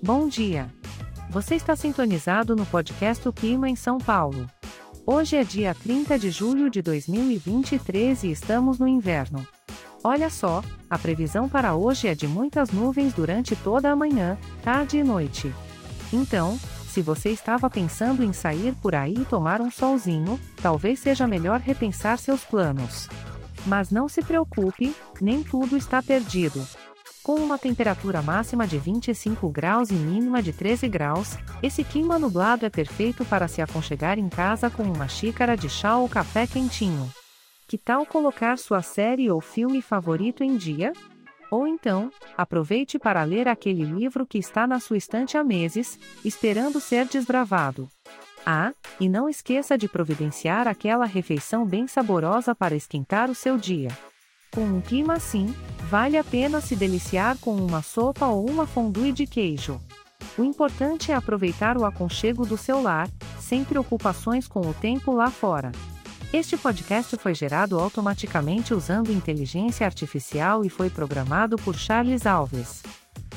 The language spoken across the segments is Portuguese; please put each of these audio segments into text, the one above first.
Bom dia. Você está sintonizado no podcast O Clima em São Paulo. Hoje é dia 30 de julho de 2023 e estamos no inverno. Olha só, a previsão para hoje é de muitas nuvens durante toda a manhã, tarde e noite. Então, se você estava pensando em sair por aí e tomar um solzinho, talvez seja melhor repensar seus planos. Mas não se preocupe, nem tudo está perdido. Com uma temperatura máxima de 25 graus e mínima de 13 graus, esse clima nublado é perfeito para se aconchegar em casa com uma xícara de chá ou café quentinho. Que tal colocar sua série ou filme favorito em dia? Ou então, aproveite para ler aquele livro que está na sua estante há meses, esperando ser desbravado. Ah, e não esqueça de providenciar aquela refeição bem saborosa para esquentar o seu dia. Com um clima assim, vale a pena se deliciar com uma sopa ou uma fondue de queijo. O importante é aproveitar o aconchego do seu lar, sem preocupações com o tempo lá fora. Este podcast foi gerado automaticamente usando inteligência artificial e foi programado por Charles Alves.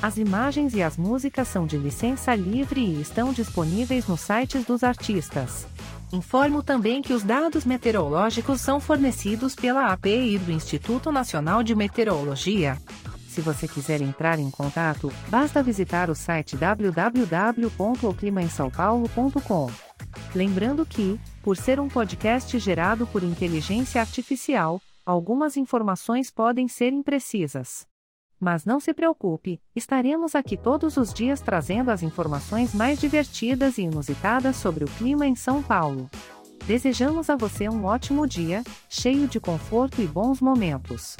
As imagens e as músicas são de licença livre e estão disponíveis nos sites dos artistas. Informo também que os dados meteorológicos são fornecidos pela API do Instituto Nacional de Meteorologia. Se você quiser entrar em contato, basta visitar o site www.oclimaemsaopaulo.com. Lembrando que, por ser um podcast gerado por inteligência artificial, algumas informações podem ser imprecisas. Mas não se preocupe, estaremos aqui todos os dias trazendo as informações mais divertidas e inusitadas sobre o clima em São Paulo. Desejamos a você um ótimo dia, cheio de conforto e bons momentos.